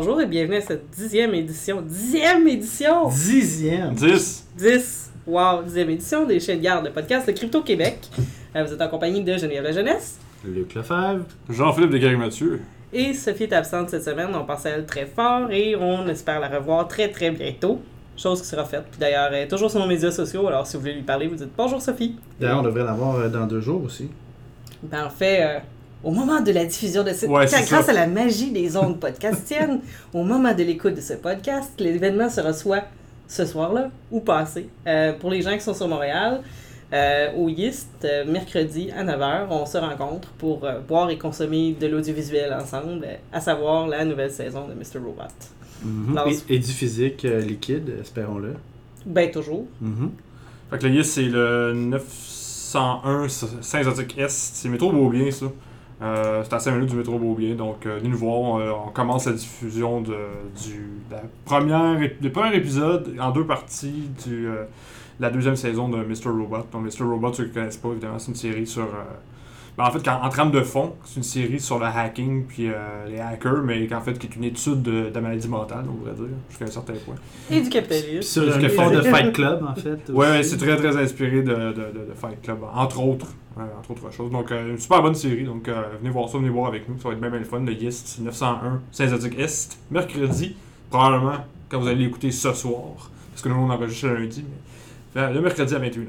bonjour et bienvenue à cette dixième édition. Dixième édition! Dixième. 10. 10! Wow! Dixième édition des chaînes garde de podcast de Crypto Québec. Euh, vous êtes en compagnie de Geneviève La Jeunesse Luc Lefebvre. Jean-Philippe de Mathieu. et Sophie est absente cette semaine. On pense à elle très fort et on espère la revoir très très bientôt. Chose qui sera faite. Puis d'ailleurs, elle est toujours sur nos médias sociaux. Alors si vous voulez lui parler, vous dites bonjour Sophie. D'ailleurs, on devrait l'avoir euh, dans deux jours aussi. Ben, en fait, euh, au moment de la diffusion de cette... Ouais, c'est grâce ça. à la magie des ondes podcastiennes, au moment de l'écoute de ce podcast, l'événement sera soit ce soir-là ou passé. Euh, pour les gens qui sont sur Montréal, euh, au YIST, euh, mercredi à 9h, on se rencontre pour boire et consommer de l'audiovisuel ensemble, à savoir la nouvelle saison de Mr. Robot. Mhm. Et, et du physique liquide, espérons-le. Ben, toujours. Mhm. Fait que le YIS, c'est le 901 Saint-Zotique Est. C'est métro Beaubien, ça. Euh, c'est à 5 minutes du métro Beaubien. Donc, euh, venez nous voir. On, euh, on commence la diffusion de, du la première, du premier épisode en deux parties du, euh, la deuxième saison de Mr. Robot. Donc, Mr. Robot, ceux qui ne connaissent pas, évidemment, c'est une série sur. Ben, en fait, quand- en trame de fond, c'est une série sur le hacking puis euh, les hackers, mais qu'en fait, qui est une étude de, de la maladie mentale, on pourrait dire, jusqu'à un certain point. Et du capitalisme. sur que- fond de Fight Club, en fait. Ouais, c'est très très inspiré de, de, de, de Fight Club, entre autres. Entre autres choses. Donc, euh, une super bonne série. Donc, euh, venez voir ça, venez voir avec nous. Ça va être bien, bien le fun. Le YIST 901 Saint-Zotique Est, mercredi. Probablement quand vous allez l'écouter ce soir. Parce que nous, on enregistre le lundi. Mais le mercredi à 21h.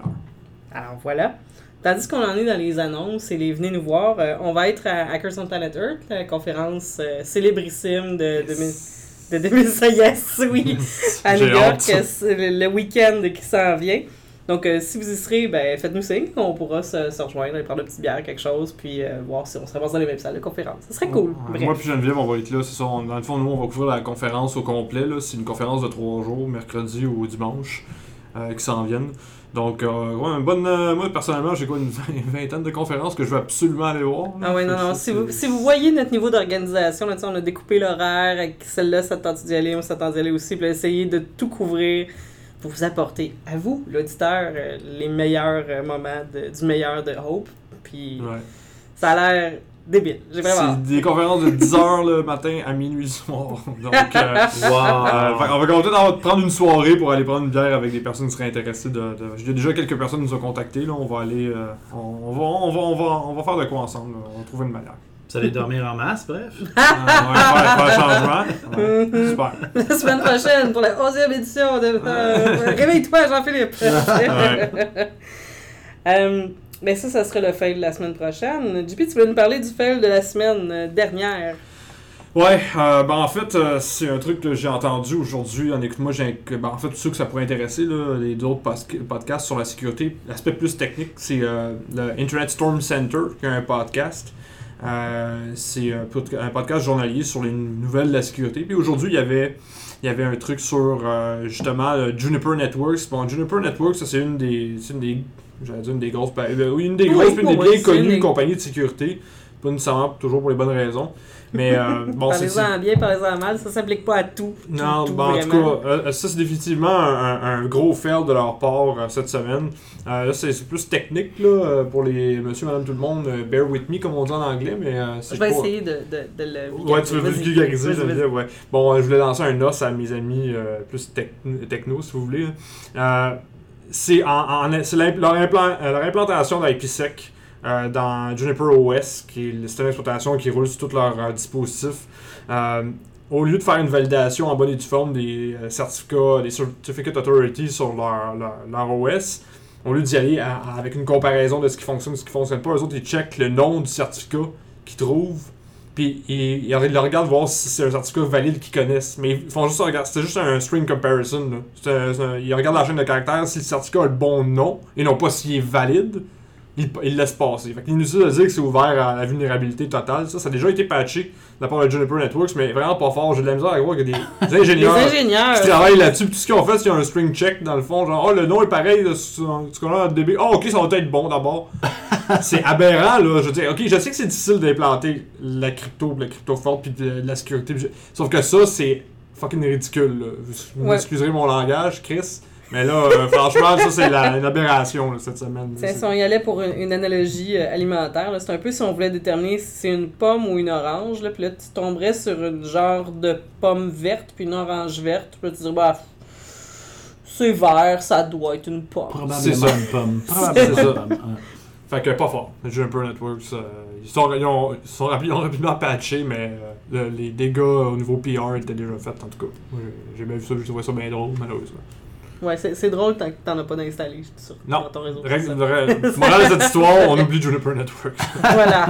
Alors voilà. Tandis qu'on en est dans les annonces et les venez nous voir, euh, on va être à Hackers on Planet Earth, la conférence euh, célébrissime de, de, de 2016, yes, oui, à New York, euh, le, le week-end qui s'en vient. Donc euh, si vous y serez, ben, faites-nous signe, on pourra se, se rejoindre, aller prendre une petite bière, quelque chose, puis euh, voir si on se ramasse dans les mêmes salles de conférence. Ce serait cool. Ouais. Moi puis Geneviève, on va être là. C'est ça. On- Dans le fond, nous, on va couvrir la conférence au complet. C'est une conférence de trois jours, mercredi ou dimanche, euh, qui s'en viennent. Donc, euh, ouais, une bonne, euh, moi, personnellement, j'ai quoi, une vingt- vingtaine de conférences que je veux absolument aller voir. là. Ah ouais, non, non. Si vous, si vous voyez notre niveau d'organisation, là, on a découpé l'horaire, avec celle-là, ça te tente d'y aller, on s'attend d'y aller aussi, puis essayer de tout couvrir pour vous apporter, à vous, l'auditeur, euh, les meilleurs euh, moments de- du meilleur de Hope. Puis Ouais. ça a l'air débile. J'ai vraiment. C'est des conférences de 10h le matin à minuit le soir. Donc, euh, euh, Wow. qu'on va compter dans prendre une soirée pour aller prendre une bière avec des personnes qui seraient intéressées. De, de... Il y a déjà quelques personnes qui nous ont contactés. Là. On va aller. euh, on, on va, on, va, on, va, on va faire de quoi ensemble. là. On va trouver une manière. Vous allez dormir en masse, bref. Euh, on va faire, changement. Ouais, super. La semaine prochaine, pour la 11e édition de... euh, Réveille-toi, Jean-Philippe! Ouais. Mais ça, ça sera le fail de la semaine prochaine. JP, tu veux nous parler du fail de la semaine euh, dernière? Ouais, euh, ben en fait, euh, c'est un truc que j'ai entendu aujourd'hui en écoute moi j'ai que, ben, en fait, ceux que ça pourrait intéresser, là, les autres podcasts sur la sécurité, l'aspect plus technique, c'est le Internet Storm Center, qui est un podcast. C'est un, pod- un podcast journalier sur les nouvelles de la sécurité. Puis aujourd'hui, il y avait il y avait un truc sur justement Juniper Networks. Bon, Juniper Networks, ça c'est une des j'allais dire une des grosses euh, oui, une des grosses une des bien connues une compagnies de sécurité. Pas nécessairement toujours pour les bonnes raisons. Mais euh, bon, c'est parlez-en bien, parlez-en mal, ça s'applique pas à tout. tout, non, tout, ben, en tout cas, euh, ça c'est définitivement un, gros fail de leur part euh, cette semaine. Là, c'est plus technique là, pour les monsieur, madame, tout le monde. bear with me, comme on dit en anglais, mais c'est Je vais essayer de, de, de le Ouais, tu veux vulgariser, ouais. Bon, je voulais lancer un os à mes amis plus tec- techno, si vous voulez. C'est en, en- leur, euh, leur implantation d'IPsec euh, dans Juniper OS, qui est le système d'exploitation qui roule sur tous leurs euh, dispositifs. Euh, au lieu de faire une validation en bonne et due forme des euh, certificats, des Certificate Authority sur leur, leur, leur OS, au lieu d'y aller avec une comparaison de ce qui fonctionne et ce qui fonctionne pas, eux autres ils checkent le nom du certificat qu'ils trouvent, puis ils, ils regardent voir si c'est un certificat valide qu'ils connaissent. Mais ils font juste regarder, c'est juste un string comparison. Ils regardent la chaîne de caractères, si le certificat a le bon nom, et non pas s'il est valide, le laissent passer. Fait inutile de dire que c'est ouvert à la vulnérabilité totale. Ça, ça a déjà été patché de la part de Juniper Networks, mais vraiment pas fort. J'ai de la misère à y a des, des ingénieurs ingénieurs. qui travaillent là-dessus. Puis tout ce qu'ils ont fait, c'est un string check dans le fond. Genre, oh, le nom est pareil, sur- ce qu'on a le DB. Oh, ok, ça va être bon d'abord. c'est aberrant, là. Je veux dire, ok, je sais que c'est difficile d'implanter la crypto, la crypto forte, puis de, de la sécurité. Sauf que ça, c'est fucking ridicule, là. Vous Ouais. m'excuserez mon langage, Chris. Mais là, euh, franchement, ça, c'est la- une aberration là, cette semaine. Si on y allait pour une, une analogie euh, alimentaire, là, c'est un peu si on voulait déterminer si c'est une pomme ou une orange, là, puis là, tu tomberais sur une genre de pomme verte, puis une orange verte, puis là, tu dirais, bah, c'est vert, ça doit être une pomme. C'est Probablement ça. une pomme. C'est Probablement ça. une pomme. ouais. Fait que pas fort. Jumper Networks, euh, ils, sont, ils, ont, ils, sont rapi- ils ont rapidement patché, mais euh, le- les dégâts au niveau PR étaient déjà faits en tout cas. J'ai- J'ai bien vu ça, j'ai trouvé ça bien drôle, malheureusement. Ouais, c'est c'est drôle tant que t'en as pas d'installé je suis sûr, Non. dans ton réseau. Règle, morale de cette histoire, on oublie Juniper Networks. voilà.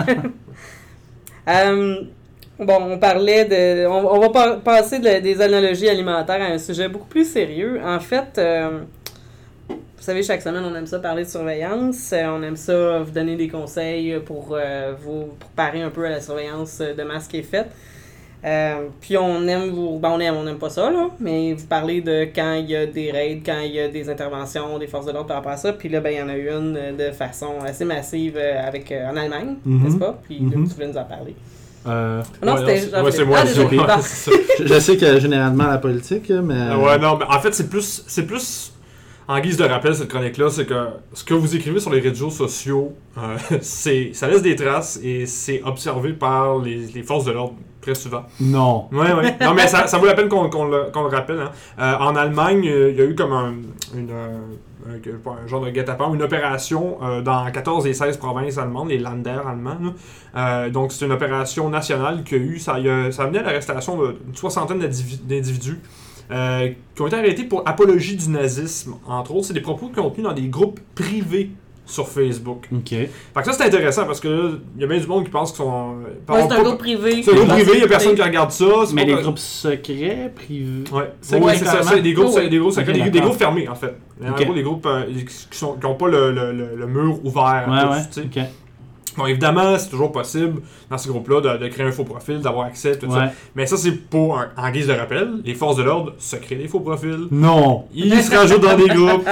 Euh, bon, on parlait de. On, on va pa- passer de- des analogies alimentaires à un sujet beaucoup plus sérieux. En fait, euh, vous savez, chaque semaine, on aime ça parler de surveillance. Euh, on aime ça vous donner des conseils pour euh, vous préparer un peu à la surveillance de masse qui est faite. Euh, puis on aime vous. Ben on aime, on aime pas ça, là. Mais vous parlez de quand il y a des raids, quand il y a des interventions des forces de l'ordre par rapport à ça. Puis là, ben il y en a eu une euh, de façon assez massive euh, avec, euh, en Allemagne, Mhm. n'est-ce pas? Puis là, Mhm. tu voulais nous en parler. Euh, Non, Ouais, c'était ouais, c'est moi, Ah, je, je sais que généralement la politique, mais. Ouais, non, mais en fait, c'est plus, c'est plus en guise de rappel, cette chronique-là, c'est que ce que vous écrivez sur les réseaux sociaux, euh, c'est, ça laisse des traces et c'est observé par les, les forces de l'ordre très souvent. Non. Ouais, ouais. Non, mais ça, ça vaut la peine qu'on, qu'on le, qu'on le rappelle. hein. Euh, en Allemagne, euh, il y a eu comme un, une, un, pas un genre de guet-apens, une opération euh, dans 14 des 16 provinces allemandes, les Länder allemands. donc, c'est une opération nationale qui a eu, ça, y a, ça a amené à l'arrestation d'une soixantaine d'indivi- d'individus. Euh, qui ont été arrêtés pour apologie du nazisme, entre autres. C'est des propos qui ont tenus dans des groupes privés sur Facebook. Ok. Fait que ça, c'est intéressant parce que là, il y a bien du monde qui pense qu'ils sont. euh, Ouais, c'est un groupe privé. c'est un groupe privé, il y a personne qui regarde ça. Mais que- groupes secrets, privés. Ouais, C'est ça, des groupes, Oh, des groupes, secrets, des, des fermés en fait. En gros, des groupes euh, qui sont qui ont pas le, le, le, le mur ouvert. Ouais, ouais. Bon, évidemment, c'est toujours possible dans ces groupes-là de, de créer un faux profil, d'avoir accès, tout ça. Mais ça, c'est pour un- en guise de rappel. Les forces de l'ordre se créent des faux profils. Non. Ils se rajoutent dans des groupes.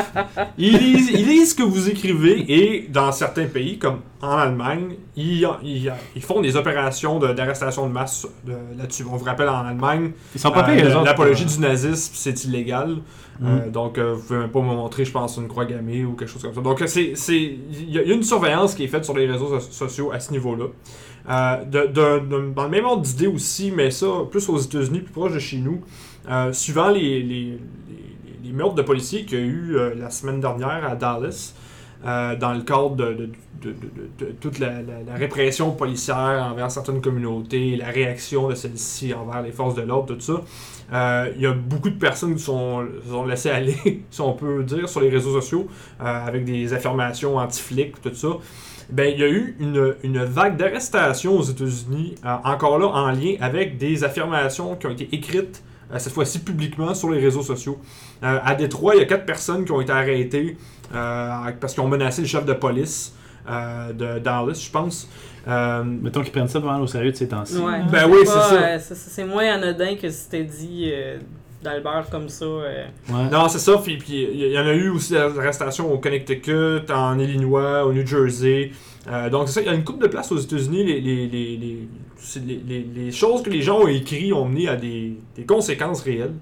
Ils lisent, ils lisent ce que vous écrivez et dans certains pays, comme en Allemagne, ils, ils, ils font des opérations d'arrestation de, masse de- là-dessus. On vous rappelle en Allemagne, Ils sont pas euh, l'apologie du nazisme, c'est illégal. Mhm. Euh, donc, euh, vous pouvez même pas me montrer, je pense, une croix gammée ou quelque chose comme ça. Donc, euh, c'est, il y a une surveillance qui est faite sur les réseaux so- sociaux à ce niveau-là. Dans le même ordre d'idée aussi, mais ça, plus aux États-Unis, plus proche de chez nous, suivant les, les, les- meurtres de policiers qu'il y a eu la semaine dernière à Dallas, euh, dans le cadre de, toute la, répression policière envers certaines communautés, la réaction de celle-ci envers les forces de l'ordre, tout ça. Euh, Il y a beaucoup de personnes qui sont, sont laissées aller, si on peut dire, sur les réseaux sociaux, euh, avec des affirmations anti-flics, tout ça. Ben, il y a eu une, vague d'arrestations aux États-Unis, encore là en lien avec des affirmations qui ont été écrites, cette fois-ci publiquement, sur les réseaux sociaux. À Détroit, il y a quatre personnes qui ont été arrêtées parce qu'ils ont menacé le chef de police euh, de Dallas, je pense. Euh, Mettons qu'ils prennent ça vraiment au sérieux de ces temps-ci. Ouais. Ben C'est oui, c'est ça. euh, c'est moins anodin que si t'es dit euh, d'Albert comme ça. euh. Ouais. Non, c'est ça. Puis puis il y en a eu aussi des arrestations au Connecticut, en Illinois, au New Jersey. Euh, donc, c'est ça. Il y a une couple de places aux États-Unis. Les, les, les, les, choses que les gens ont écrites ont mené à des, des conséquences réelles.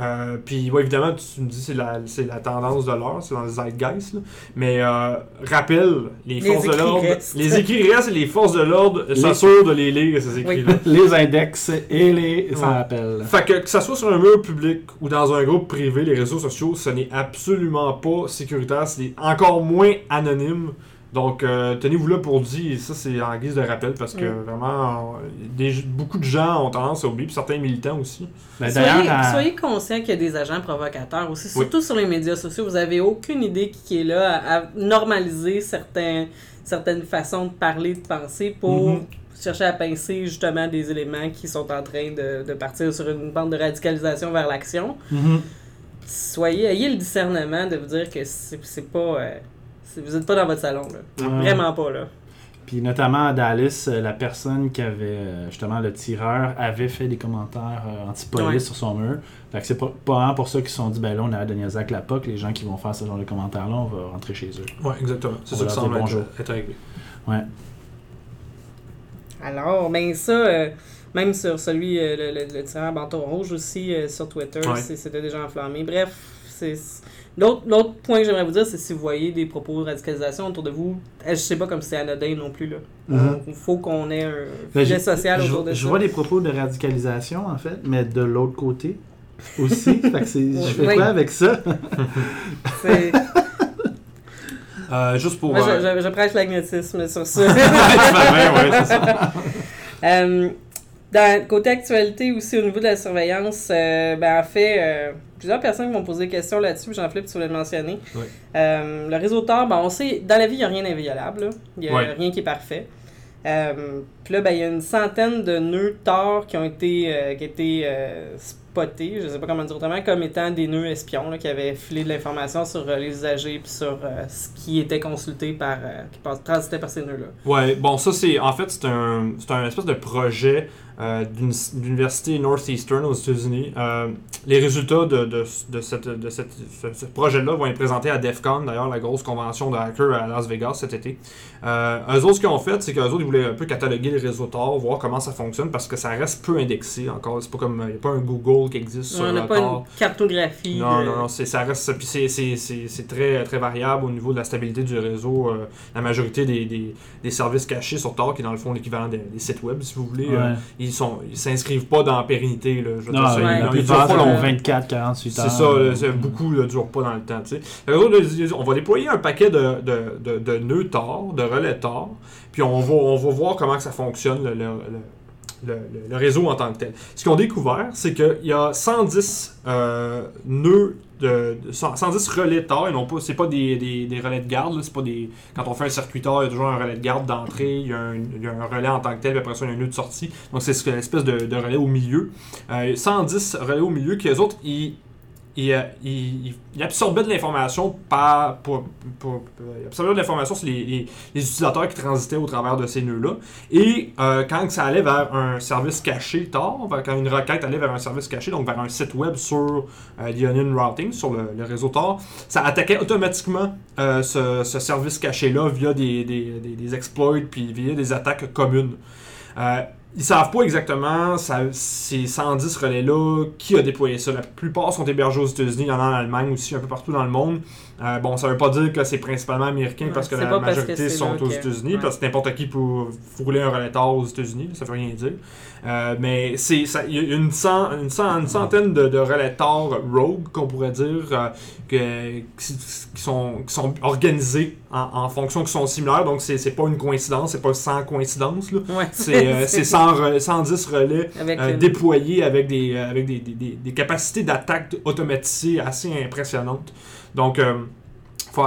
Euh, puis, ouais, évidemment, tu me dis c'est la, c'est la tendance de l'heure, c'est dans le zeitgeist. là. Mais euh, rappelle, les, Les forces de écrits l'ordre. restent. Les écrits restent et les forces de l'ordre Les- s'assurent de les lire, ces écrits-là. Les index et les Ouais. sans rappel. Fait que que ça soit sur un mur public ou dans un groupe privé, les réseaux sociaux, ce n'est absolument pas sécuritaire, c'est encore moins anonyme. Donc, euh, tenez-vous là pour dire, et ça c'est en guise de rappel parce que Mm. vraiment, euh, des- beaucoup de gens ont tendance à oublier, puis certains militants aussi. Ben, soyez, à- soyez conscient qu'il y a des agents provocateurs aussi, Oui. surtout sur les médias sociaux. Vous avez aucune idée qui est là à, à normaliser certains, certaines façons de parler, de penser pour Mhm. chercher à pincer justement des éléments qui sont en train de, de partir sur une bande de radicalisation vers l'action. Mhm. Soyez, ayez le discernement de vous dire que c'est c'est pas. euh, vous n'êtes pas dans votre salon, là. Ouais. Vraiment pas, là. Puis notamment à Dallas, euh, la personne qui avait euh, justement le tireur avait fait des commentaires euh, anti-police Ouais. sur son mur. Fait que c'est pas, pas vraiment pour ça qu'ils se sont dit ben là on a niaiser avec la POC, les gens qui vont faire ce genre de commentaires-là, on va rentrer chez eux. Ouais, exactement. C'est ça qui semble bonjour. être réglé. Alors, ben ça, euh, même sur celui, euh, le, le, le tireur bandeau rouge aussi, euh, sur Twitter, Ouais. c'était déjà enflammé. Bref, c'est L'autre l'autre point que j'aimerais vous dire, c'est si vous voyez des propos de radicalisation autour de vous, eh, je sais pas comme c'est anodin non plus. là. Il faut qu'on ait un Ben, filet social je, autour de je ça. vois des propos de radicalisation, en fait, mais de l'autre côté aussi. fait que c'est, je fais Oui. quoi avec ça? C'est- Euh, juste pour. Moi, je, euh, je- je prêche l'agnotisme sur ça. ouais, ouais, c'est ça. Euh, dans côté actualité aussi au niveau de la surveillance, euh, ben en fait, euh, plusieurs personnes m'ont posé des questions là-dessus. Jean-Philippe, tu voulais le mentionner. Oui. Euh, le réseau Tor, ben on sait, dans la vie, il n'y a rien d'inviolable. Il n'y a rien qui est parfait. Euh, Puis là, ben, il y a une centaine de nœuds Tor qui ont été, euh, qui ont été spotés, je ne sais pas comment dire autrement, comme étant des nœuds espions là, qui avaient filé de l'information sur les usagers puis sur ce qui était consulté par, qui transitait par ces nœuds-là. Ouais, bon, ça, c'est. En fait, c'est un, c'est un espèce de projet euh, d'une d'université Northeastern aux États-Unis. Euh, les résultats de, de, de, cette, de cette, ce, ce projet-là vont être présentés à DEF CON, d'ailleurs, la grosse convention de hackers à Las Vegas cet été. Euh, eux autres, ce qu'ils ont fait, c'est qu'eux autres, ils voulaient un peu cataloguer les réseaux Tor, voir comment ça fonctionne, parce que ça reste peu indexé encore. C'est pas comme. Il n'y a pas un Google qui existe sur on n'a pas Tor. une cartographie. Non, de- non, non, c'est, ça reste. Puis c'est, c'est, c'est, c'est très, très variable au niveau de la stabilité du réseau. Euh, la majorité des, des, des services cachés sur Tor, qui est dans le fond l'équivalent des, des sites web, si vous voulez, euh, Ouais. Ils sont ils s'inscrivent pas dans la pérennité. Là, je veux Non, dire, ça, ouais. ils- durent pas longtemps. 24, 48 heures. C'est ça, là, c'est- beaucoup ne durent pas dans le temps. on va déployer un paquet de, de, de, de nœuds Tor, de relais Tor, puis on va, on va voir comment que ça fonctionne, le, le, le- le- réseau en tant que tel. Ce qu'ils ont découvert, c'est qu'il y a 110 euh, nœuds, de, de- 100 110 relais Tor, et non pas, c'est pas des, relais de garde, c'est pas des... Quand on fait un circuit Tor, il y a toujours un relais de garde d'entrée, il y, a un, relais en tant que tel, puis après ça, il y a un nœud de sortie. Donc c'est ce que- l'espèce de, de relais au milieu. Euh, 110 relais au milieu, qui eux autres, ils il, euh, il, il- absorbait de l'information euh, de l'information sur les, utilisateurs qui transitaient au travers de ces nœuds-là. Et euh, quand ça allait vers un service caché vers- quand une requête allait vers un service caché, donc vers un site web sur euh, The Onion Routing, sur le, réseau Tor, ça attaquait automatiquement ce, ce service caché-là via des, des exploits puis via des attaques communes. Ils savent pas exactement ça, ces 110 relais-là, qui a déployé ça. La plupart sont hébergés aux États-Unis, il y en a en Allemagne aussi, un peu partout dans le monde. Euh, bon, ça veut pas dire que c'est principalement américain Ouais, parce que la que majorité sont aux États-Unis, ouais. parce que n'importe qui peut rouler un relais tard aux États-Unis, ça veut rien dire. Euh, mais c'est il y a une, cent- une, cent- une centaine de, de relais tard rogue, qu'on pourrait dire, euh, que, qui, qui sont, qui sont organisés en, en fonction qui sont similaires. Donc, c'est pas une coïncidence, c'est pas sans coïncidence. Ouais. C'est euh, c'est 100 re- 110 relais Avec déployés avec des, avec des, des, des- des capacités d'attaque automatisées assez impressionnantes. Donc, euh,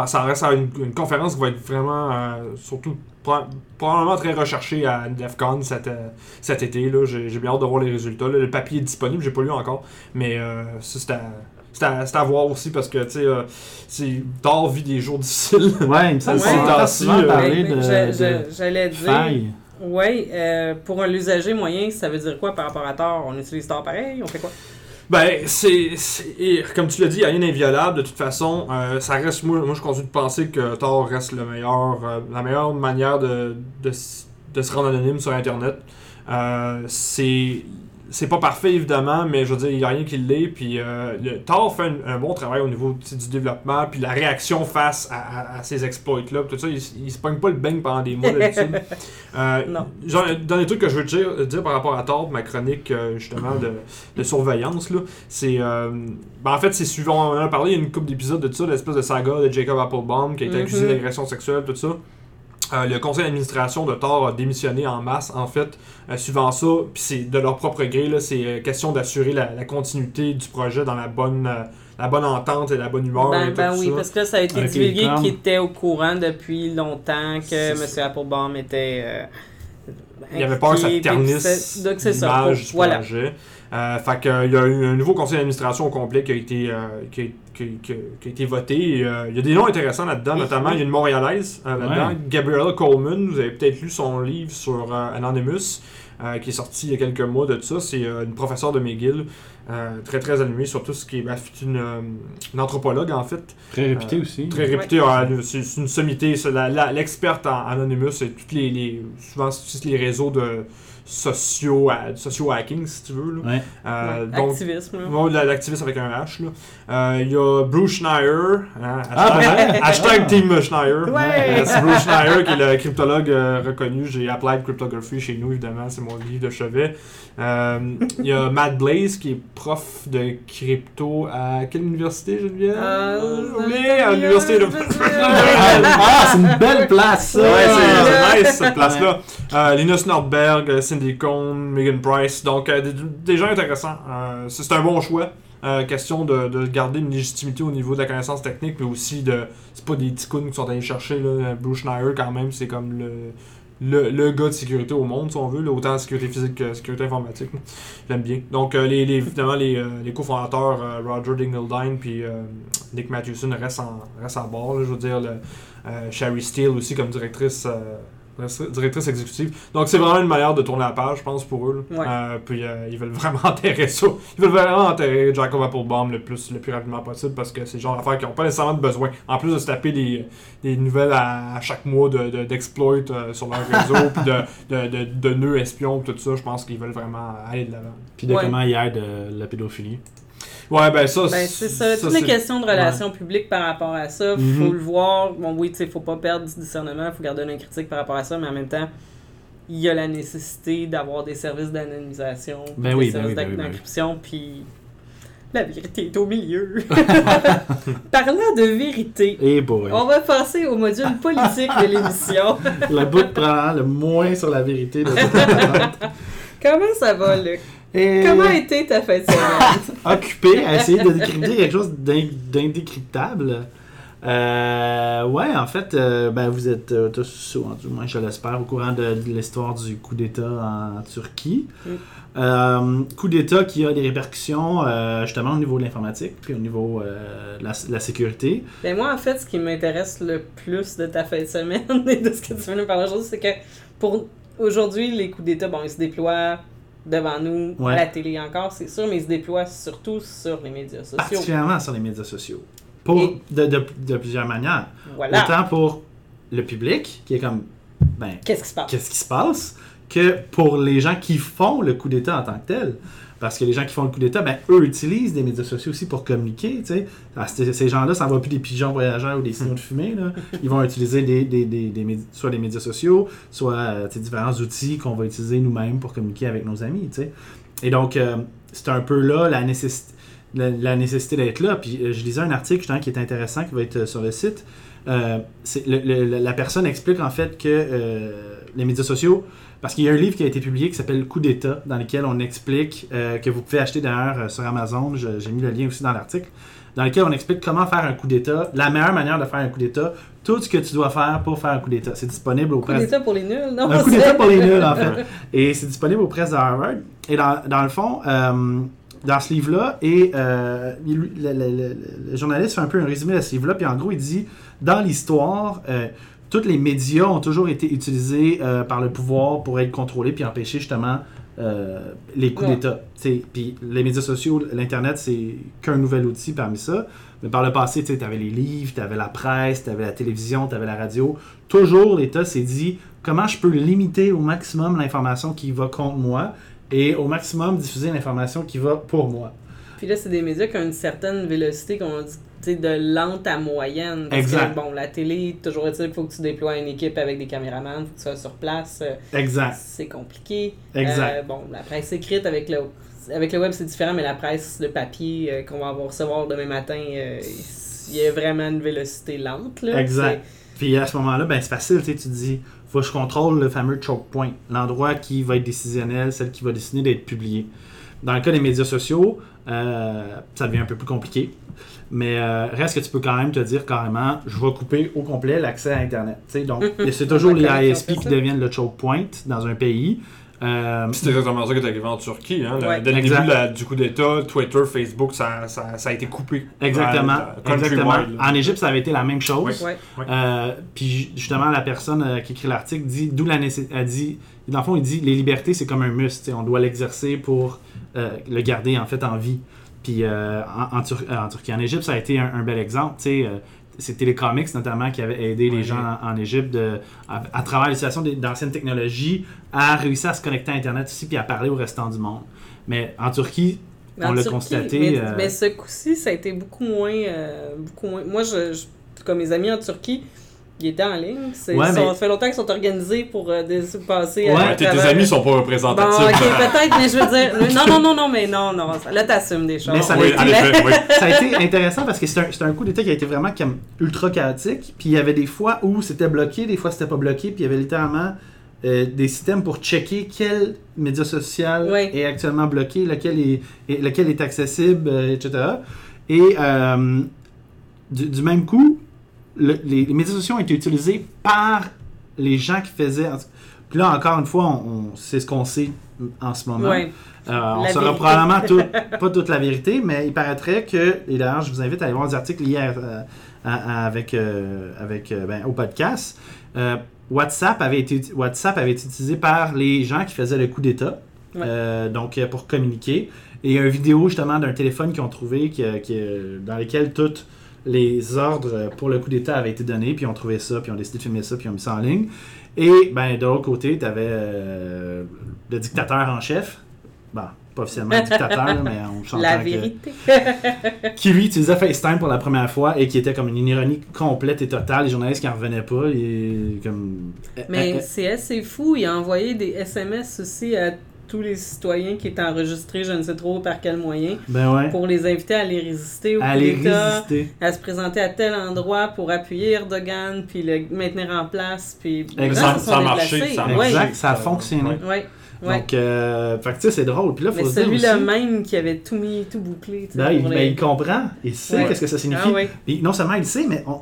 ça reste à une, une conférence qui va être vraiment, euh, surtout, pro- probablement très recherchée à DEFCON cet, euh, cet été. là. J'ai j'ai bien hâte de voir les résultats. là. Le papier est disponible, j'ai pas lu encore, mais euh, ça, c'est à, c'est à, c'est à voir aussi parce que, tu sais, euh, c'est- Thor vit des jours difficiles. Ouais, il me semble souvent euh, parler Ouais, de, je- de je- J'allais dire. failles. Oui, euh, pour un usager moyen, ça veut dire quoi par rapport à Tor On utilise Tor pareil On fait quoi? Ben, c'est. Comme tu l'as dit, rien d'inviolable. De toute façon, euh, ça reste. Moi, moi, je continue de penser que Tor reste le meilleur, euh, la meilleure manière de, de, de se rendre anonyme sur Internet. Euh, c'est. C'est pas parfait évidemment, mais je veux dire, il n'y a rien qui l'est. Puis euh, le Tor fait un, un bon travail au niveau du développement, puis la réaction face à, à- à ces exploits-là. Tout ça, il, il se pogne pas le bang pendant des mois d'habitude. Euh, Non. genre, dans les trucs que je veux dire, dire par rapport à Tor, ma chronique euh, justement de, de surveillance, là, c'est. euh, ben, en fait, c'est suivant. On en a parlé, il y a une couple d'épisodes de ça, l'espèce de saga de Jacob Applebaum qui a été accusé d'agression sexuelle, tout ça. Euh, le conseil d'administration de Tor a démissionné en masse, en fait, euh, suivant ça. Puis c'est de leur propre gré, là, c'est euh, question d'assurer la, la continuité du projet dans la bonne, euh, la bonne entente et la bonne humeur. et Ben, tout ben oui, ça. parce que là, ça a été Avec divulgué qu'il était au courant depuis longtemps que M. Applebaum était. euh, Il y avait peur que ça ternisse puis c'est- Donc c'est ça. l'image du Voilà. projet. Euh, fait que, euh, il y a eu un nouveau conseil d'administration au complet qui a été, euh, qui a, qui- qui- qui a été voté. Et, euh, il y a des noms intéressants là-dedans, notamment il y a une Montréalaise euh, là-dedans, Ouais. Gabriella Coleman. Vous avez peut-être lu son livre sur euh, Anonymous, euh, qui est sorti il y a quelques mois de ça. C'est euh, une professeure de McGill, euh, très très animée sur tout ce qui est. c'est une, euh, une anthropologue en fait. Très réputé Euh, aussi. Très réputée, euh, c'est c'est une sommité. c'est la- la- L'experte en Anonymous, c'est toutes les, les- souvent c'est les réseaux de socio, socio hacking si tu veux. là. Ouais. Euh, Ouais, donc, Activisme. l'activisme avec un H. là. Euh, Il y a Bruce Schneier. hein, Ah, hashtag, hashtag Ah. Team Schneier. Ouais. Euh, c'est Bruce Schneier qui est le cryptologue euh, reconnu. J'ai Applied Cryptography chez nous, évidemment. C'est mon livre de chevet. Euh, Il y a Matt Blaze qui est prof de crypto à quelle université, Geneviève? Euh, oublié, à l'université de. Ah, c'est une belle place, ça! Ouais, c'est Ah. c'est nice cette place-là. Euh, Linus Nordberg, euh, Cindy Cohn, Megan Price. Donc, euh, des, gens intéressants. Euh, c'est un bon choix. Euh, question de, de garder une légitimité au niveau de la connaissance technique, mais aussi de. C'est pas des ticounes qui sont allés chercher. Bruce Schneier, quand même, c'est comme le, le, gars de sécurité au monde, si on veut, autant sécurité physique que sécurité informatique. J'aime bien. Donc, les, évidemment, les, les cofondateurs, Roger Dingledine puis Nick Mathewson, restent en, en bord. je veux dire, le, Sherry Steele aussi comme directrice. Directrice exécutive. Donc c'est vraiment une manière de tourner la page, je pense, pour eux. Ouais. Euh, puis euh, ils veulent vraiment enterrer ça. Ils veulent vraiment enterrer Jacob Applebaum le plus, le plus rapidement possible parce que c'est le genre d'affaires qui n'ont pas nécessairement de besoin. En plus de se taper des, des nouvelles à, à chaque mois de, de- d'exploits euh, sur leur réseau, puis de, de, de, de nœuds espions, tout ça, je pense qu'ils veulent vraiment aller de l'avant. Puis de Ouais. comment hier de la pédophilie. Ouais, ben ça, Ben, c'est ça. Toutes les questions de relations publiques par rapport à ça, Mhm. faut le voir. Bon, oui, tu sais, faut pas perdre du discernement, faut garder un œil critique par rapport à ça, mais en même temps, il y a la nécessité d'avoir des services d'anonymisation, Ben des oui, ben services ben oui, ben d'encryption, puis la vérité est au milieu. Parlant de vérité, on va passer au module politique de l'émission. Le bout prend le moins sur la vérité de. Comment ça va, Luc? Et Comment a été ta fête de semaine? occupé à essayer de décrypter quelque chose d'in- d'indécryptable. Euh, ouais, en fait, euh, ben, vous êtes euh, tous, ou du moins je l'espère, au courant de, de l'histoire du coup d'État en Turquie. Mm. Coup d'État qui a des répercussions justement au niveau de l'informatique, puis au niveau de la, de la sécurité. Ben moi, en fait, ce qui m'intéresse le plus de ta fin de semaine et de ce que tu veux nous parler aujourd'hui, c'est que pour aujourd'hui, les coups d'État, bon, ils se déploient devant nous, Ouais. à la télé encore, c'est sûr, mais ils se déploient surtout sur les médias sociaux. particulièrement sur les médias sociaux. Pour, Et- de, de, de plusieurs manières. Voilà. Autant pour le public, qui est comme, ben, Qu'est-ce qui se passe? qu'est-ce qui se passe, que pour les gens qui font le coup d'État en tant que tel. Parce que les gens qui font le coup d'État, ben, eux utilisent des médias sociaux aussi pour communiquer. ces gens-là, ça ne va plus des pigeons voyageurs ou des signaux de fumée. Là. Ils vont utiliser des, des, des, soit des médias sociaux, soit euh, différents outils qu'on va utiliser nous-mêmes pour communiquer avec nos amis. Et donc, euh, c'est un peu là la nécessité, la, la nécessité d'être là. Puis euh, je lisais un article qui est intéressant, qui va être sur le site. Euh, c'est- le- le- la personne explique en fait que euh, les médias sociaux, parce qu'il y a un livre qui a été publié qui s'appelle Coup d'État, dans lequel on explique, euh, que vous pouvez acheter d'ailleurs sur Amazon, j'ai mis le lien aussi dans l'article, dans lequel on explique comment faire un coup d'État, la meilleure manière de faire un coup d'État, tout ce que tu dois faire pour faire un coup d'État. C'est disponible au Coup presse d'État pour les nuls, non? un coup d'État pour les nuls, en fait. Et c'est disponible aux presses de Harvard. Et dans, dans le fond, euh, dans ce livre-là, et euh, il- le, le- le- le journaliste fait un peu un résumé de ce livre-là, puis en gros, il dit dans l'histoire, euh, tous les médias ont toujours été utilisés euh, par le pouvoir pour être contrôlés puis empêcher justement euh, les coups Ouais. d'État. Puis les médias sociaux, l'Internet, c'est qu'un nouvel outil parmi ça. Mais par le passé, tu avais les livres, tu avais la presse, tu avais la télévision, tu avais la radio. Toujours, l'État s'est dit comment je peux limiter au maximum l'information qui va contre moi et au maximum diffuser l'information qui va pour moi? Puis là, c'est des médias qui ont une certaine vélocité, qu'on dit, de lente à moyenne. Parce Exact. Que, bon, la télé, toujours est-il qu'il faut que tu déploies une équipe avec des caméramans, faut que tu sois sur place. euh, Exact. C'est compliqué. Exact. Euh, bon, la presse écrite avec le, avec le web, c'est différent, mais la presse, le papier euh, qu'on va recevoir demain matin, euh, il y a vraiment une vélocité lente. Là. Exact. Puis à ce moment-là, ben, c'est facile, tu te dis, faut que je contrôle le fameux choke point, l'endroit qui va être décisionnel, celle qui va décider d'être publiée. Dans le cas des médias sociaux, euh, ça devient un peu plus compliqué. Mais euh, reste que tu peux quand même te dire carrément, je vais couper au complet l'accès à Internet. Donc, c'est toujours les ISP qui ça. deviennent le choke point dans un pays. Euh, C'est exactement ça qui est arrivé en Turquie. Hein. Le- Ouais. Dès le Exact. début la- du coup d'État, Twitter, Facebook, ça, ça, ça a été coupé. exactement. Exactement. En Égypte, ça avait été la même chose. Ouais. Euh, puis ju- justement, la personne euh, qui écrit l'article dit d'où la nécessité. Dit, dans le fond, il dit les libertés, c'est comme un muscle. sais, On doit l'exercer pour le garder en fait en vie. Puis euh, en, en Tur- euh, en Turquie, en Égypte, ça a été un, un bel exemple. euh, c'est Telecomics notamment qui avait aidé les gens en, en Égypte de- à, à travers l'utilisation d'anciennes technologies à réussir à se connecter à Internet aussi puis à parler au restant du monde. Mais en Turquie, Mais On l'a constaté, Mais, euh, mais ce coup-ci, ça a été beaucoup moins. euh, beaucoup moins... Moi, je, je- comme mes amis en Turquie, ils étaient en ligne. C'est- Ouais, sont- mais- Ça fait longtemps qu'ils sont organisés pour euh, des- passer Ouais. à tes, tes amis sont pas Bon, représentatifs. ok, peut-être, mais je veux dire. Non, non, non, non, mais non, non. Là, t'assumes des choses. Mais ça Oui, a été- effet, oui. ça a été intéressant parce que c'est un, un coup d'état qui a été vraiment comme ultra chaotique. Puis il y avait des fois où c'était bloqué, des fois c'était pas bloqué. Puis il y avait littéralement euh, des systèmes pour checker quel média social Ouais. est actuellement bloqué, lequel est, lequel est accessible, euh, etc. Et euh, du, du même coup, le- les, les médias sociaux ont été utilisés par les gens qui faisaient. Puis là, encore une fois, on, on- c'est ce qu'on sait en ce moment. Ouais. Euh, on saura probablement tout- pas toute la vérité, mais il paraîtrait que, et d'ailleurs, je vous invite à aller voir des articles liés à- à- à- avec, euh, avec, euh, ben, au podcast. Euh, WhatsApp, avait été, WhatsApp avait été utilisé par les gens qui faisaient le coup d'État, Ouais. euh, donc euh, pour communiquer. Et il y a une vidéo justement d'un téléphone qu'ils ont trouvé qui, euh, qui, euh, dans lequel tous les ordres pour le coup d'État avaient été donnés, puis ils ont trouvé ça, puis ils ont décidé de filmer ça, puis ils ont mis ça en ligne. Et ben, de l'autre côté, tu avais le dictateur en chef. Bon, pas officiellement dictateur, mais on s'entend La que- vérité. qui lui utilisait FaceTime pour la première fois et qui était comme une ironie complète et totale. Les journalistes qui en revenaient pas, et comme. Mais Euh, euh, c'est assez fou. Il a envoyé des SMS aussi à tous les citoyens qui étaient enregistrés, je ne sais trop par quel moyen, ben ouais. pour les inviter à aller résister au coup Aller d'État, résister. à se présenter à tel endroit pour appuyer Erdogan, puis le maintenir en place, puis... Exact. les Ça, a marché. Exact, ça a fonctionné. Ouais. Ouais, ouais. Donc, euh, fait que tu sais, c'est drôle. Puis là, faut Mais se dire celui-là aussi, même qui avait tout mis, tout bouclé. ben, il, ben, les- il comprend, il sait Ouais. qu'est-ce que ça signifie. Ah. Puis non seulement il sait, mais on,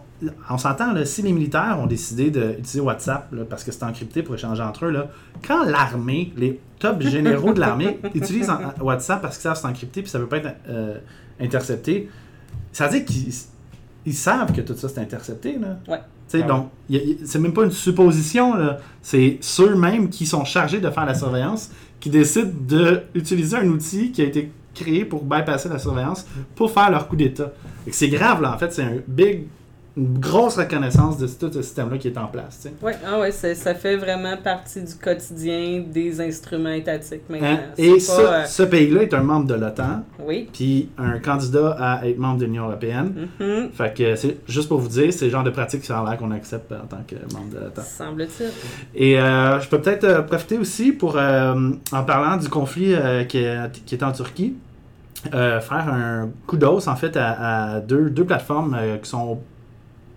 on s'entend, si les militaires ont décidé d'utiliser WhatsApp, là, parce que c'est encrypté pour échanger entre eux, là, quand l'armée, les top généraux de l'armée utilisent en- en WhatsApp parce que ça c'est encrypté puis ça peut pas être euh, intercepté, ça veut dire qu'ils ils savent que tout ça c'est intercepté. Là. Ouais. Donc, c'est même pas une supposition, c'est ceux-mêmes qui sont chargés de faire la surveillance qui décident d'utiliser un outil qui a été créé pour bypasser la surveillance pour faire leur coup d'État. C'est grave, là, en fait, c'est un big, une grosse reconnaissance de tout ce système-là qui est en place. Ouais, ah ouais, ça fait vraiment partie du quotidien des instruments étatiques maintenant. Hein? C'est Et ça, euh, ce pays-là est un membre de l'OTAN, Oui. puis un candidat à être membre de l'Union européenne. Mhm. Fait que c'est juste pour vous dire, c'est le genre de pratique qui ça a l'air qu'on accepte en tant que membre de l'OTAN. Semble-t-il. Et euh, je peux peut-être euh, profiter aussi pour, en parlant du conflit qui, est, qui est en Turquie, euh, faire un coup d'os en fait à, à deux, deux plateformes euh, qui sont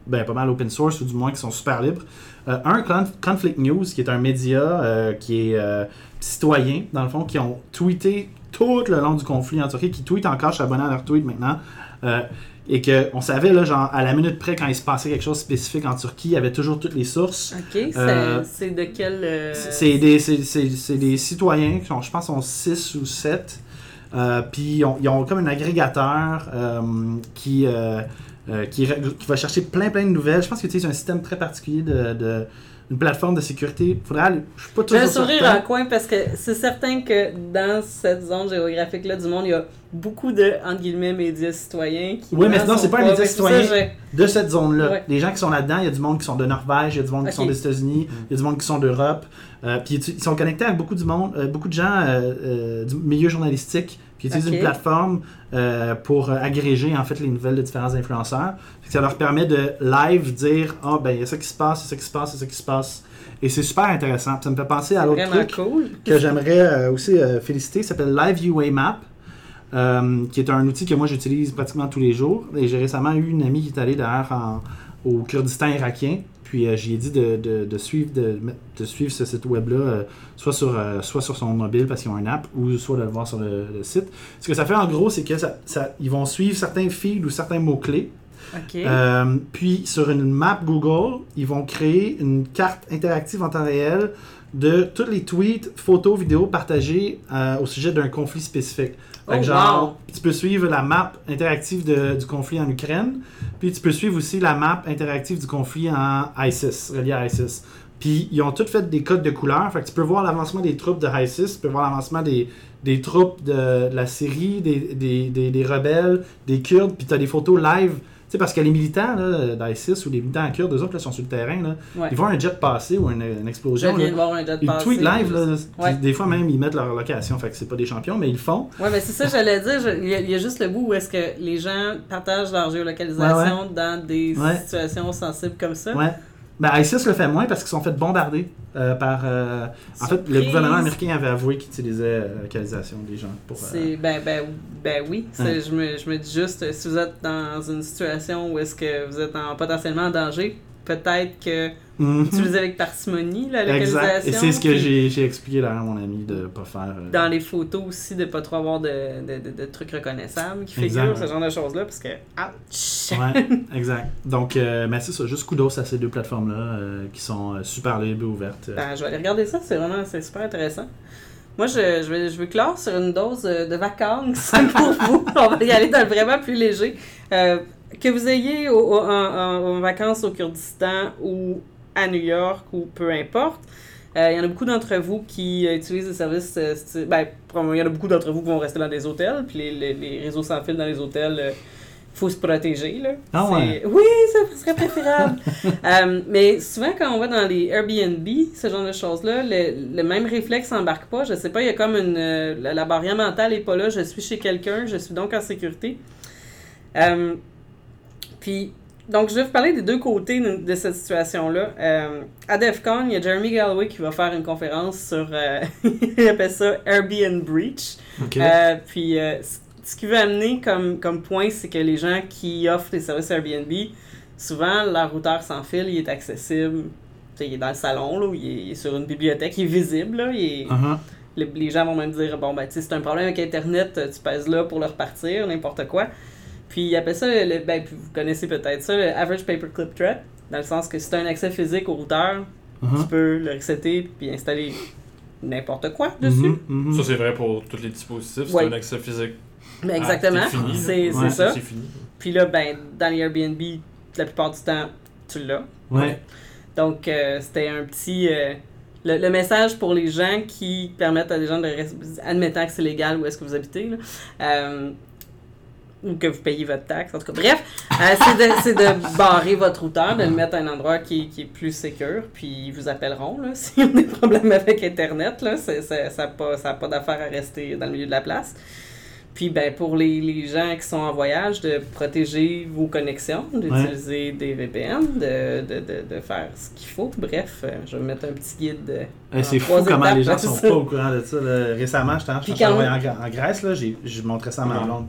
ben, pas mal open source ou du moins qui sont super libres. Euh, un, Conf- Conflict News, qui est un média euh, qui est euh, citoyen, dans le fond, qui ont tweeté tout le long du conflit en Turquie, qui tweetent encore, je suis abonné à leur tweet maintenant. Euh, et qu'on savait, là, genre, à la minute près, quand il se passait quelque chose de spécifique en Turquie, il y avait toujours toutes les sources. OK, c'est de quel... C'est des, c'est- c'est- c'est des citoyens qui sont, je pense, sont 6 ou 7. puis ils ont, ils ont comme un agrégateur qui, euh, qui, qui va chercher plein plein de nouvelles. Je pense qu'ils utilisent un système très particulier de, de- une plateforme de sécurité. Faudra aller- je suis pas toujours un sourire certain. en coin parce que c'est certain que dans cette zone géographique-là du monde, il y a beaucoup de, entre guillemets, médias citoyens qui. Oui, mais non, c'est sont pas un média ouais, c'est ça, citoyen. j'ai- de cette zone-là. Ouais. Les gens qui sont là-dedans, il y a du monde qui sont de Norvège, il y a du monde qui sont des États-Unis, il y a du monde qui sont d'Europe. Euh, puis ils ils sont connectés avec beaucoup du monde, euh, beaucoup de gens euh, euh, du milieu journalistique qui utilisent Ok. une plateforme euh, pour agréger en fait les nouvelles de différents influenceurs. Fait que ça leur permet de live dire ah ben il y a ça qui se passe, il y a ça qui se passe, il y a ça qui se passe. Et c'est super intéressant. Ça me fait penser à l'autre truc cool. que j'aimerais euh, aussi euh, féliciter, ça s'appelle Live UA Map, euh, qui est un outil que moi j'utilise pratiquement tous les jours. Et j'ai récemment eu une amie qui est allée d'ailleurs en- au Kurdistan irakien. Puis euh, j'y ai dit de, de- de suivre, de, de suivre ce site web-là, euh, soit, sur, euh, soit sur son mobile parce qu'ils ont une app, ou soit de le voir sur le, le site. Ce que ça fait en gros, c'est que ça, ça- ils vont suivre certains feeds ou certains mots-clés. Puis sur une map Google, ils vont créer une carte interactive en temps réel de tous les tweets, photos, vidéos partagées euh, au sujet d'un conflit spécifique. Fait que Oh, genre, wow. tu peux suivre la map interactive de- du conflit en Ukraine, puis tu peux suivre aussi la map interactive du conflit en ISIS, relié à ISIS. Puis ils ont tous fait des codes de couleurs, fait que tu peux voir l'avancement des troupes de ISIS, tu peux voir l'avancement des, des troupes de, de la Syrie, des, des, des, des rebelles, des Kurdes, puis tu as des photos live. Sais, parce que les militants là, d'ISIS ou les militants kurdes, eux autres, là, sont sur le terrain, là, Ouais. ils voient un jet passer ou une, explosion. là, de voir un jet ils passer. tweetent live, là, Ouais. des fois même, ils mettent leur location. Fait que c'est pas des champions, mais ils le font. Ouais, mais c'est ça, j'allais dire. je- Il y, a- il y a juste le bout où est-ce que les gens partagent leur géolocalisation dans des situations sensibles comme ça. Ben, ISIS le fait moins parce qu'ils sont fait bombarder euh, par. euh, En fait, le gouvernement américain avait avoué qu'il utilisait euh, la localisation des gens pour. euh, C'est ben ben ben oui, Ouais. je me je me dis juste si vous êtes dans une situation où est-ce que vous êtes en, potentiellement en danger, peut-être que mhm. utilisez avec parcimonie la Exact. localisation. Et c'est ce que puis j'ai expliqué là à mon ami de pas faire. euh, dans les photos aussi de pas trop avoir de, de, de- de trucs reconnaissables qui Exact, figurent ouais. ce genre de choses là parce que ouch. Ouais, exact. Donc, euh, mais c'est ça, juste kudos à ces deux plateformes-là euh, qui sont euh, super libres et ouvertes. Ben, je vais aller regarder ça, c'est vraiment c'est super intéressant. Moi, je, je, vais, je veux clore sur une dose de vacances pour vous. On va y aller dans le vraiment plus léger. Que vous ayez au- au- en, en- en vacances au Kurdistan ou à New York ou peu importe, euh, il y en a beaucoup d'entre vous qui euh, utilisent des services. euh, ben, il y en a beaucoup d'entre vous qui vont rester dans des hôtels, puis les, les, les réseaux sans fil dans les hôtels. euh, faut se protéger, là. Ah ouais? Oui, ça serait préférable. Mais souvent, quand on va dans les Airbnb, ce genre de choses-là, le, le même réflexe n'embarque pas. Je sais pas, il y a comme une. la, la barrière mentale n'est pas là. Je suis chez quelqu'un, je suis donc en sécurité. Puis, donc, je vais vous parler des deux côtés de, cette situation-là. Euh, à DEFCON, il y a Jeremy Galloway qui va faire une conférence sur. euh, il appelle ça Airbnb Breach. Euh, puis, euh, ce qu'il veut amener comme, comme point, c'est que les gens qui offrent des services Airbnb, souvent, leur routeur sans fil, il est accessible. Il est dans le salon, là, il est, il est sur une bibliothèque, il est visible. Là, il est- Uh-huh. les, les gens vont même dire bon, ben, c'est un problème avec Internet, tu pèses là pour le repartir, n'importe quoi. Puis, il appelle ça, le, ben, puis vous connaissez peut-être ça, le Average Paperclip Threat, dans le sens que si tu as un accès physique au routeur, tu Uh-huh. peux le resetter puis installer n'importe quoi dessus. Mhm, mhm. Ça, c'est vrai pour tous les dispositifs. C'est Ouais. un accès physique. Mais Ah, exactement, c'est c'est c'est Ouais. ça. C'est fini. Puis là, ben, dans les Airbnb, la plupart du temps, tu l'as. Ouais. Donc, euh, c'était un petit. euh, le, le message pour les gens qui permettent à des gens de rester. admettant que c'est légal où est-ce que vous habitez, là, euh, ou que vous payez votre taxe, en tout cas. Bref, euh, c'est de, c'est de barrer votre routeur, de le mettre à un endroit qui, qui est plus sécur, puis ils vous appelleront là, s'ils ont des problèmes avec Internet. Là, c'est- c'est- ça n'a pas, ça a pas d'affaire à rester dans le milieu de la place. Puis ben, pour les, les gens qui sont en voyage, de protéger vos connexions, d'utiliser des VPN, de, de, de, de faire ce qu'il faut. Bref, euh, je vais mettre un petit guide. euh, en c'est fou comment les gens sont ça. pas au courant de ça. là. Récemment, j'étais en, en Grèce, là, j'ai, je montrais ça à ma Ouais. blonde.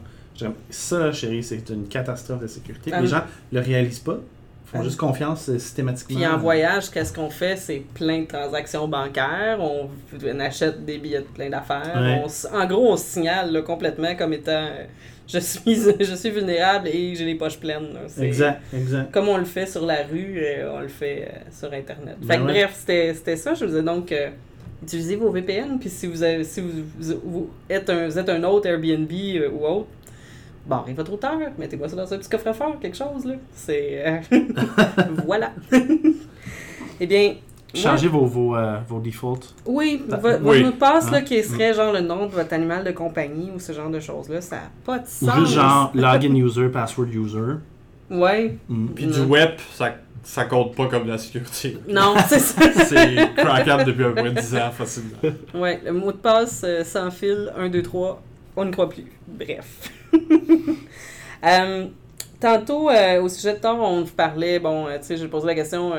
Ça, là, chérie, c'est une catastrophe de sécurité. Ah. Les gens le réalisent pas. Ils font Ah. juste confiance euh, systématiquement. Puis en voyage, qu'est-ce qu'on fait? C'est plein de transactions bancaires, on, on achète des billets de plein d'affaires. Ouais. En gros, on se signale là, complètement comme étant euh, je, suis, je suis vulnérable et j'ai les poches pleines. Exact, exact. Comme on le fait sur la rue, euh, on le fait euh, sur Internet. Ben fait que ouais. bref, c'était c'était ça. Je vous ai donc utilisez vos VPN. Puis si vous avez, si vous, vous- vous êtes un, vous êtes un autre Airbnb ou autre, barrez votre routeur, mettez-moi ça dans un petit coffre-fort, quelque chose là. C'est euh, voilà. eh bien. moi- Changez vos, vos, euh, vos defaults. oui, Bah, vo- votre oui. mot de passe, là, Ah. qui serait genre le nom de votre animal de compagnie ou ce genre de choses-là, ça n'a pas de Ou sens. juste genre login user, password user. Ouais. Mm. Puis Non. du web, ça, ça compte pas comme de la sécurité. Non, c'est ça. C'est crackable depuis à peu près 10 ans facilement. Ouais, le mot de passe euh, sans fil, 1, 2, 3, on ne croit plus. Bref. Euh, tantôt, euh, au sujet de Tor, on vous parlait, bon, euh, tu sais, j'ai posé la question,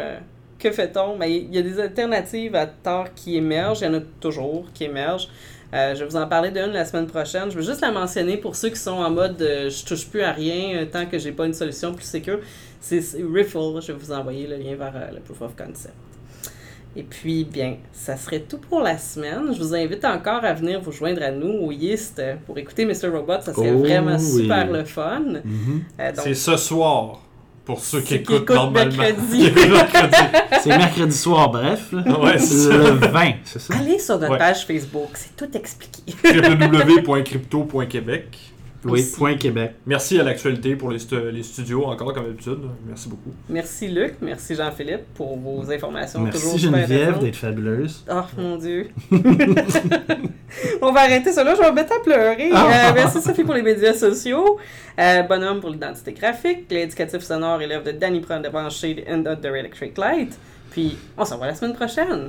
que fait-on? Mais il y a des alternatives à Tor qui émergent, il y en a toujours qui émergent. Je vais vous en parler d'une la semaine prochaine. Je veux juste la mentionner pour ceux qui sont en mode je touche plus à rien tant que j'ai pas une solution plus sécure. C'est Riffle. Je vais vous envoyer le lien vers le Proof of Concept. Et puis, bien, ça serait tout pour la semaine. Je vous invite encore à venir vous joindre à nous au YIST euh, pour écouter Mr. Robot. Ça serait Oh, vraiment oui. super le fun. Mhm. Euh, C'est ce soir, pour ceux qui écoutent normalement. Qui écoutent mercredi. C'est mercredi soir, bref. Ouais, c'est Le ça. 20, c'est ça? allez sur notre Ouais. page Facebook, c'est tout expliqué. www.crypto.québec. Oui, Aussi. point Québec. Merci à l'actualité pour les, stu- les studios, encore comme d'habitude. Merci beaucoup. Merci Luc, merci Jean-Philippe pour vos informations toujours Merci Geneviève d'être fabuleuse. Oh mon dieu. On va arrêter ça là, je vais me mettre à pleurer. Ah. Euh, merci Sophie pour les médias sociaux. Euh, Bonhomme pour l'identité graphique. L'indicatif sonore élève de Danny Pron de of the Electric Light. Puis on se revoit la semaine prochaine.